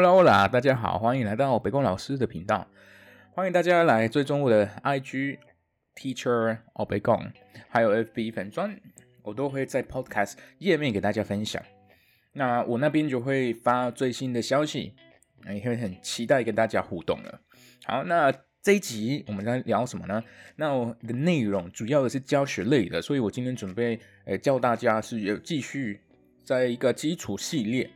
Hola 大家好，欢迎来到北宫老师的频道。欢迎大家来追踪我的 IG Teacher 哦北宫，还有 FB 粉专，我都会在 Podcast 页面给大家分享。那我那边就会发最新的消息，也会很期待跟大家互动了。好，那这一集我们在聊什么呢？那我的内容主要的是教学类的，所以我今天准备呃教大家是有继续在一个基础系列。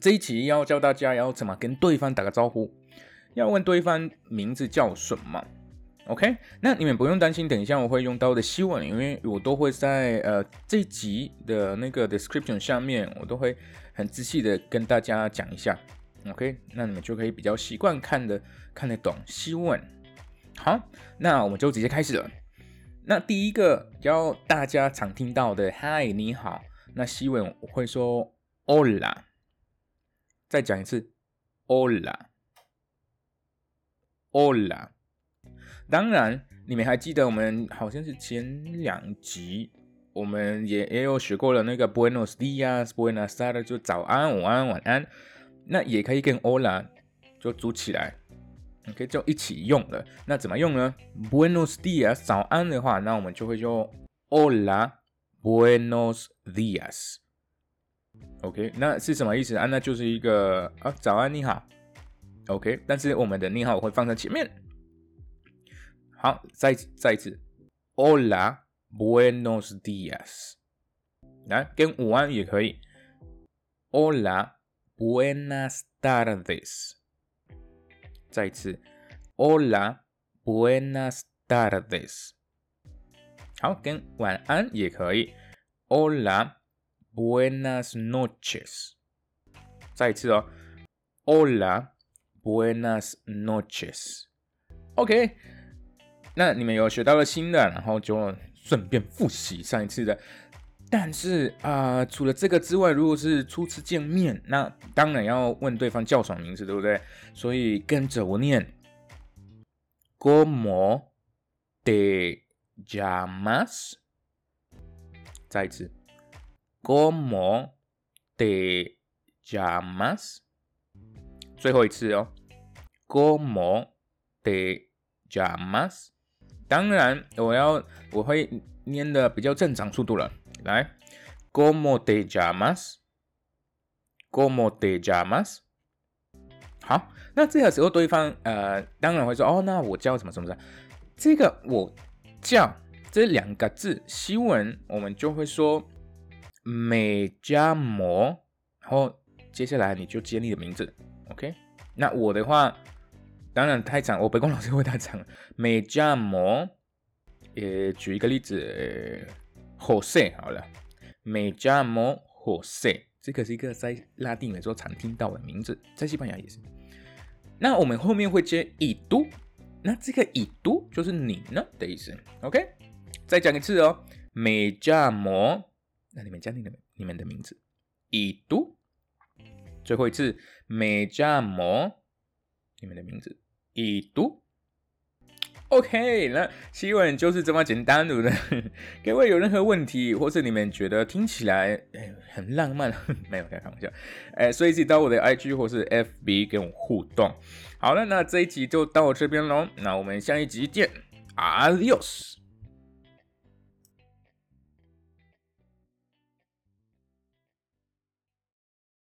这一期要教大家要怎么跟对方打个招呼，要问对方名字叫什么，OK？那你们不用担心，等一下我会用到的希文，因为我都会在呃这一集的那个 description 下面，我都会很仔细的跟大家讲一下，OK？那你们就可以比较习惯看的看得懂希文。好，那我们就直接开始了。那第一个教大家常听到的嗨你好，那希文我会说 Hola。再讲一次，Hola，Hola。当然，你们还记得我们好像是前两集，我们也也有学过了那个 Buenos dias，Buenas tardes，就早安、午安、晚安。那也可以跟 Hola 就组起来，OK，就一起用了。那怎么用呢？Buenos dias，早安的话，那我们就会用 Hola，Buenos dias。OK，那是什么意思啊？那就是一个啊，早安，你好。OK，但是我们的你好会放在前面。好，再再一次，Hola，Buenos dias。来，跟午安也可以。Hola，Buenas tardes。再一次，Hola，Buenas tardes。好，跟晚安也可以。Hola。Buenas noches，再一次哦，Hola，Buenas noches。OK，那你们有学到了新的，然后就顺便复习上一次的。但是啊，除了这个之外，如果是初次见面，那当然要问对方叫什么名字，对不对？所以跟着我念，¿Cómo te llamas？再一次。¿Cómo te llamas？最后一次哦，¿Cómo te llamas？当然，我要我会念的比较正常速度了。来，¿Cómo te llamas？¿Cómo te llamas？好，那这个时候对方呃，当然会说哦，那我叫什么什么的。这个我叫这两个字，西文我们就会说。美加摩，然后接下来你就接你的名字，OK？那我的话，当然太长，我北宫老师会太长。美加摩，呃，举一个例子，Jose 好了，美加摩 Jose，这个是一个在拉丁美洲常听到的名字，在西班牙也是。那我们后面会接已读，那这个已读就是你呢的意思，OK？再讲一次哦，美加摩。那你们加你的你们的名字，已读。最后一次，美加摩，你们的名字，已读。OK，那希望就是这么简单，对不对？各位有任何问题，或是你们觉得听起来很浪漫，没有开玩笑，哎，所以记到我的 IG 或是 FB 跟我互动。好了，那这一集就到这边喽，那我们下一集见，Adios。